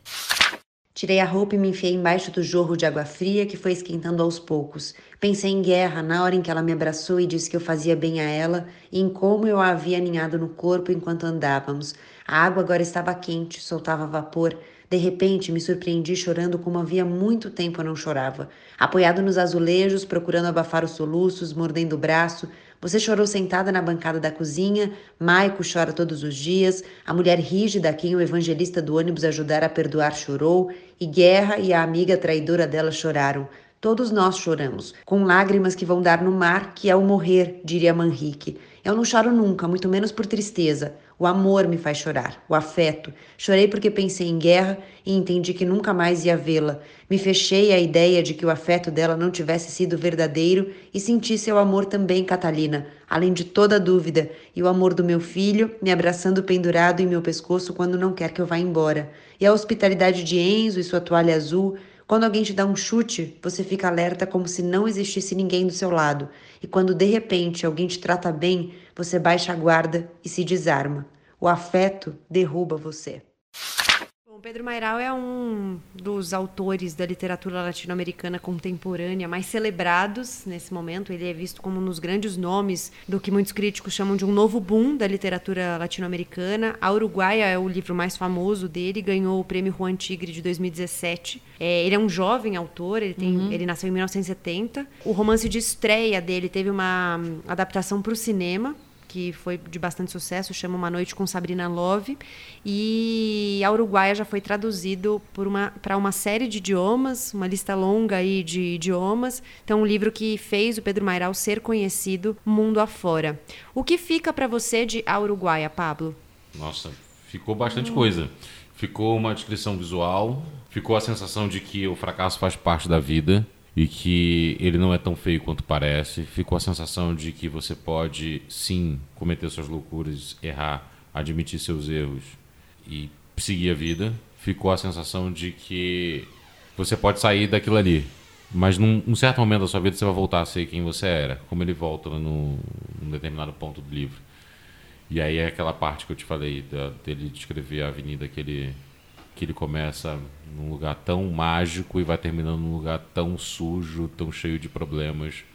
Speaker 4: Tirei a roupa e me enfiei embaixo do jorro de água fria que foi esquentando aos poucos. Pensei em guerra na hora em que ela me abraçou e disse que eu fazia bem a ela e em como eu a havia aninhado no corpo enquanto andávamos. A água agora estava quente, soltava vapor. De repente, me surpreendi chorando como havia muito tempo eu não chorava. Apoiado nos azulejos, procurando abafar os soluços, mordendo o braço, você chorou sentada na bancada da cozinha, Maico chora todos os dias, a mulher rígida a quem o evangelista do ônibus ajudara a perdoar chorou, e Guerra e a amiga traidora dela choraram. Todos nós choramos, com lágrimas que vão dar no mar, que é o morrer, diria Manrique. Eu não choro nunca, muito menos por tristeza. O amor me faz chorar, o afeto. Chorei porque pensei em guerra e entendi que nunca mais ia vê-la. Me fechei à ideia de que o afeto dela não tivesse sido verdadeiro e senti seu amor também, Catalina, além de toda dúvida, e o amor do meu filho me abraçando pendurado em meu pescoço quando não quer que eu vá embora. E a hospitalidade de Enzo e sua toalha azul. Quando alguém te dá um chute, você fica alerta como se não existisse ninguém do seu lado. E quando de repente alguém te trata bem, você baixa a guarda e se desarma. O afeto derruba você.
Speaker 1: Bom, Pedro Mairal é um dos autores da literatura latino-americana contemporânea mais celebrados nesse momento. Ele é visto como um dos grandes nomes do que muitos críticos chamam de um novo boom da literatura latino-americana. A Uruguaia é o livro mais famoso dele, ganhou o prêmio Juan Tigre de 2017. É, ele é um jovem autor, ele, tem, ele nasceu em 1970. O romance de estreia dele teve uma adaptação para o cinema que foi de bastante sucesso, chama Uma Noite com Sabrina Love. E a Uruguaia já foi traduzido para uma, uma série de idiomas, uma lista longa aí de idiomas. Então, um livro que fez o Pedro Mairal ser conhecido mundo afora. O que fica para você de A Uruguaia, Pablo?
Speaker 3: Nossa, ficou bastante hum. coisa. Ficou uma descrição visual, ficou a sensação de que o fracasso faz parte da vida e que ele não é tão feio quanto parece. Ficou a sensação de que você pode sim cometer suas loucuras, errar, admitir seus erros e seguir a vida. Ficou a sensação de que você pode sair daquilo ali, mas num, certo momento da sua vida você vai voltar a ser quem você era, como ele volta no, num determinado ponto do livro. E aí é aquela parte que eu te falei da, dele descrever a avenida que ele que ele começa num lugar tão mágico e vai terminando num lugar tão sujo, tão cheio de problemas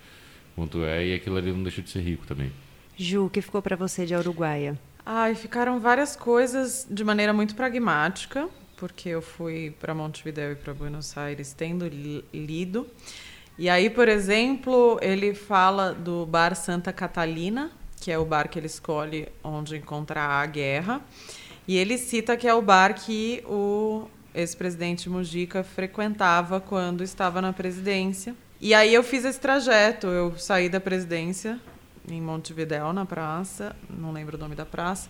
Speaker 3: quanto é, e aquilo ali não deixa de ser rico também.
Speaker 1: Ju, o que ficou para você de Uruguaia?
Speaker 2: Ai, ficaram várias coisas de maneira muito pragmática, porque eu fui para Montevideo e para Buenos Aires tendo lido. E aí, por exemplo, ele fala do bar Santa Catalina, que é o bar que ele escolhe onde encontrar a guerra. E ele cita que é o bar que o ex-presidente Mujica frequentava quando estava na presidência. E aí eu fiz esse trajeto, eu saí da presidência em Montevidéu, na praça, não lembro o nome da praça,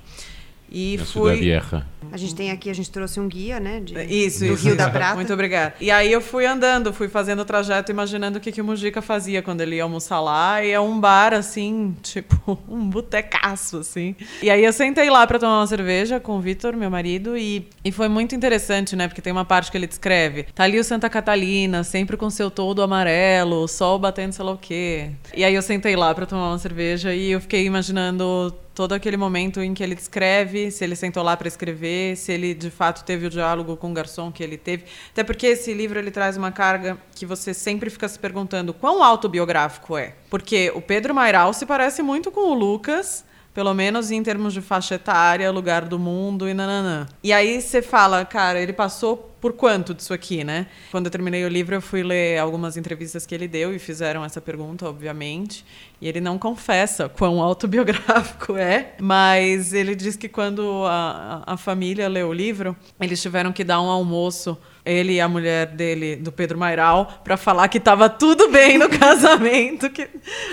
Speaker 2: e
Speaker 3: na
Speaker 2: fui.
Speaker 3: Vieja.
Speaker 1: A gente tem aqui, a gente trouxe um guia, né?
Speaker 2: De, isso,
Speaker 1: do
Speaker 2: isso.
Speaker 1: Rio da Prata.
Speaker 2: Muito obrigada. E aí eu fui andando, fui fazendo o trajeto, imaginando o que, que o Mujica fazia quando ele ia almoçar lá. E é um bar, assim, tipo, um botecaço, assim. E aí eu sentei lá para tomar uma cerveja com o Vitor, meu marido, e, e foi muito interessante, né? Porque tem uma parte que ele descreve. Tá ali o Santa Catalina, sempre com seu todo amarelo, o sol batendo sei lá o quê. E aí eu sentei lá para tomar uma cerveja e eu fiquei imaginando todo aquele momento em que ele descreve, se ele sentou lá para escrever, se ele de fato teve o diálogo com o garçom que ele teve. Até porque esse livro ele traz uma carga que você sempre fica se perguntando quão autobiográfico é. Porque o Pedro Mairal se parece muito com o Lucas, pelo menos em termos de faixa etária, lugar do mundo e nananã. E aí você fala, cara, ele passou por quanto disso aqui, né? Quando eu terminei o livro, eu fui ler algumas entrevistas que ele deu e fizeram essa pergunta, obviamente. E ele não confessa quão autobiográfico é, mas ele diz que quando a, a família leu o livro, eles tiveram que dar um almoço ele e a mulher dele, do Pedro Mairal, para falar que estava tudo bem no casamento, que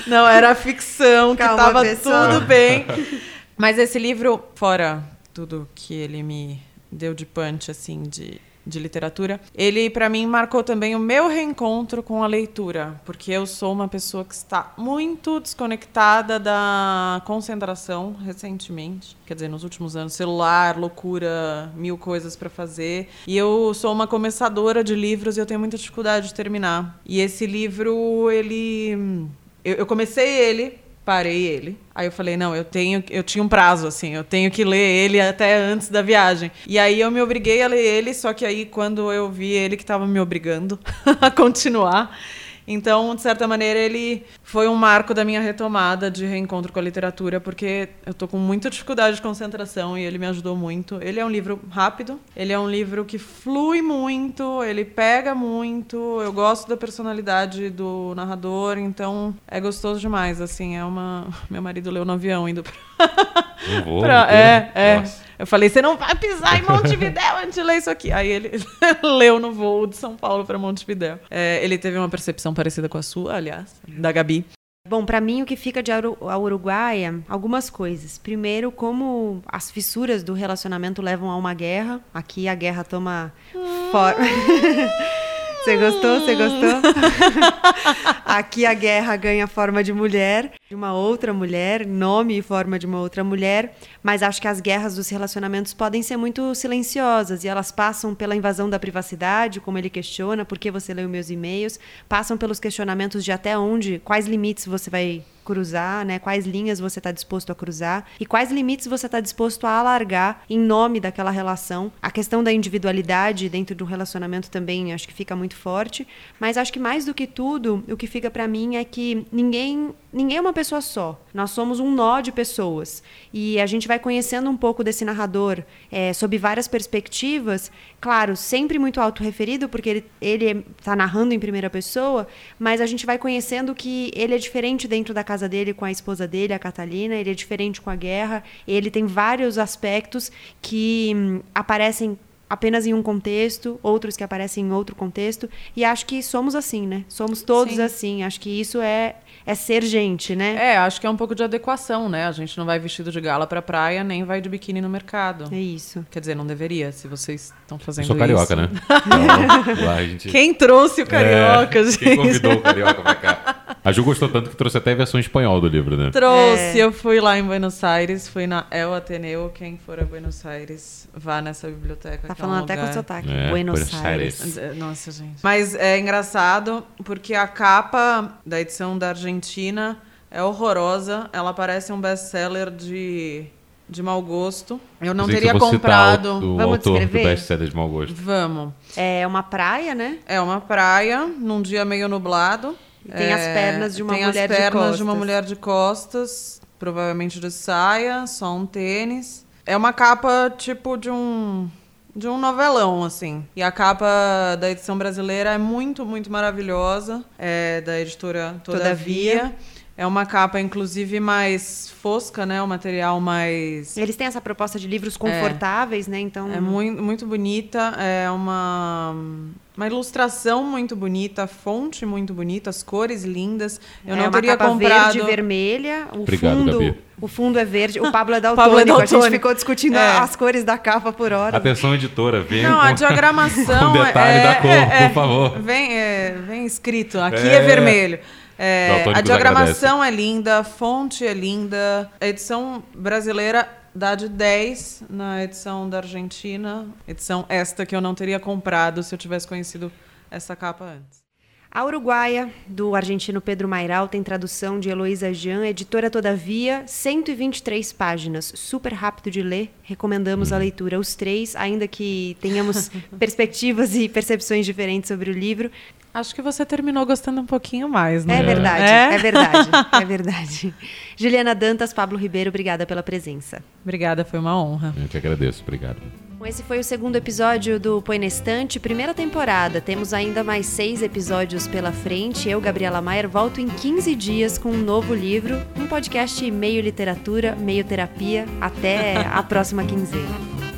Speaker 2: não era ficção, que estava tudo bem. Mas esse livro, fora tudo que ele me deu de punch, assim, de de literatura, ele para mim marcou também o meu reencontro com a leitura, porque eu sou uma pessoa que está muito desconectada da concentração recentemente, quer dizer, nos últimos anos, celular, loucura, mil coisas para fazer, e eu sou uma começadora de livros e eu tenho muita dificuldade de terminar. E esse livro, ele eu, comecei ele parei ele. Aí eu falei, não, eu tenho, eu tinha um prazo assim, eu tenho que ler ele até antes da viagem. E aí eu me obriguei a ler ele, só que aí quando eu vi ele que estava me obrigando a continuar, então, de certa maneira, ele foi um marco da minha retomada de reencontro com a literatura, porque eu estou com muita dificuldade de concentração e ele me ajudou muito. Ele é um livro rápido, ele é um livro que flui muito, ele pega muito. Eu gosto da personalidade do narrador, então é gostoso demais. Assim, é uma. Meu marido leu no avião indo pra.
Speaker 3: Não vou,
Speaker 2: pra... É, é. Nossa. Eu falei, você não vai pisar em Montevidéu antes de ler isso aqui. Aí ele leu no voo de São Paulo para Montevidéu. É, ele teve uma percepção parecida com a sua, aliás, da Gabi.
Speaker 1: Bom, para mim o que fica de a Uruguaia, algumas coisas. Primeiro, como as fissuras do relacionamento levam a uma guerra. Aqui a guerra toma forma. Você gostou? Você gostou? Aqui a guerra ganha forma de mulher, de uma outra mulher, nome e forma de uma outra mulher, mas acho que as guerras dos relacionamentos podem ser muito silenciosas e elas passam pela invasão da privacidade, como ele questiona, por que você leu meus e-mails, passam pelos questionamentos de até onde, quais limites você vai cruzar, né? Quais linhas você está disposto a cruzar e quais limites você está disposto a alargar em nome daquela relação. A questão da individualidade dentro do relacionamento também acho que fica muito forte, mas acho que mais do que tudo o que fica para mim é que ninguém ninguém é uma pessoa só. Nós somos um nó de pessoas. E a gente vai conhecendo um pouco desse narrador é, sob várias perspectivas. Claro, sempre muito autorreferido, porque ele está narrando em primeira pessoa, mas a gente vai conhecendo que ele é diferente dentro da casa dele com a esposa dele, a Catalina, ele é diferente com a guerra. Ele tem vários aspectos que hum, aparecem apenas em um contexto, outros que aparecem em outro contexto. E acho que somos assim, né? Somos todos Sim. assim. Acho que isso é é ser gente, né?
Speaker 2: É, acho que é um pouco de adequação, né? A gente não vai vestido de gala pra praia, nem vai de biquíni no mercado.
Speaker 1: É isso.
Speaker 2: Quer dizer, não deveria, se vocês estão fazendo
Speaker 3: isso.
Speaker 2: Eu
Speaker 3: sou carioca,
Speaker 2: isso.
Speaker 3: né? Então, lá a gente...
Speaker 2: Quem trouxe o carioca, é, gente?
Speaker 3: Quem convidou o carioca pra cá? A Ju gostou tanto que trouxe até a versão espanhol do livro, né?
Speaker 2: Trouxe, é. eu fui lá em Buenos Aires, fui na El Ateneu. Quem for a Buenos Aires, vá nessa biblioteca.
Speaker 1: Tá falando
Speaker 2: é
Speaker 1: um
Speaker 2: até
Speaker 1: lugar... com sotaque. É, Buenos, Buenos Aires.
Speaker 2: Aires. É, nossa, gente. Mas é engraçado porque a capa da edição da Argentina é horrorosa. Ela parece um best-seller de de mau gosto. Eu não teria comprado.
Speaker 3: O, o Vamos autor descrever? do best-seller de mau gosto.
Speaker 2: Vamos.
Speaker 1: É uma praia, né?
Speaker 2: É uma praia, num dia meio nublado.
Speaker 1: E tem é, as pernas de uma
Speaker 2: tem
Speaker 1: mulher
Speaker 2: as pernas
Speaker 1: de,
Speaker 2: de uma mulher de costas, provavelmente de saia, só um tênis. É uma capa tipo de um de um novelão, assim. E a capa da edição brasileira é muito, muito maravilhosa. É da editora Todavia. Todavia. É uma capa, inclusive, mais fosca, né? O material mais.
Speaker 1: Eles têm essa proposta de livros confortáveis,
Speaker 2: é.
Speaker 1: né? Então.
Speaker 2: É muito, muito bonita. É uma. Uma ilustração muito bonita, fonte muito bonita, as cores lindas. Eu é não
Speaker 1: uma
Speaker 2: teria
Speaker 1: capa
Speaker 2: comprado.
Speaker 1: verde vermelha. O
Speaker 3: Obrigado,
Speaker 1: fundo,
Speaker 3: Gabi.
Speaker 1: O fundo é verde. O Pablo é daltônico. Pablo é daltônico. A gente ficou discutindo é. as cores da capa por hora.
Speaker 3: Atenção, editora, vem
Speaker 2: Não,
Speaker 3: com,
Speaker 2: a diagramação
Speaker 3: com detalhe
Speaker 2: é,
Speaker 3: da cor,
Speaker 2: é,
Speaker 3: por favor.
Speaker 2: Vem, é, vem escrito. Aqui é, vermelho. É, a diagramação agradece. é linda, a fonte é linda. A edição brasileira dá de 10 na edição da Argentina. Edição esta que eu não teria comprado se eu tivesse conhecido essa capa antes.
Speaker 1: A Uruguaia, do argentino Pedro Mairal, tem tradução de Heloísa Jean, editora Todavia, 123 páginas, super rápido de ler, recomendamos a leitura. Os três, ainda que tenhamos perspectivas e percepções diferentes sobre o livro,
Speaker 2: Acho que você terminou gostando um pouquinho mais, né?
Speaker 1: É verdade, é, é verdade, é verdade. Juliana Dantas, Pablo Ribeiro, obrigada pela presença.
Speaker 2: Obrigada, foi uma honra.
Speaker 3: Eu que agradeço, obrigado.
Speaker 1: Esse foi o segundo episódio do Põe na Estante, primeira temporada. Temos ainda mais seis episódios pela frente. Eu, Gabriela Maier, volto em 15 dias com um novo livro, um podcast meio literatura, meio terapia. Até a próxima quinzena.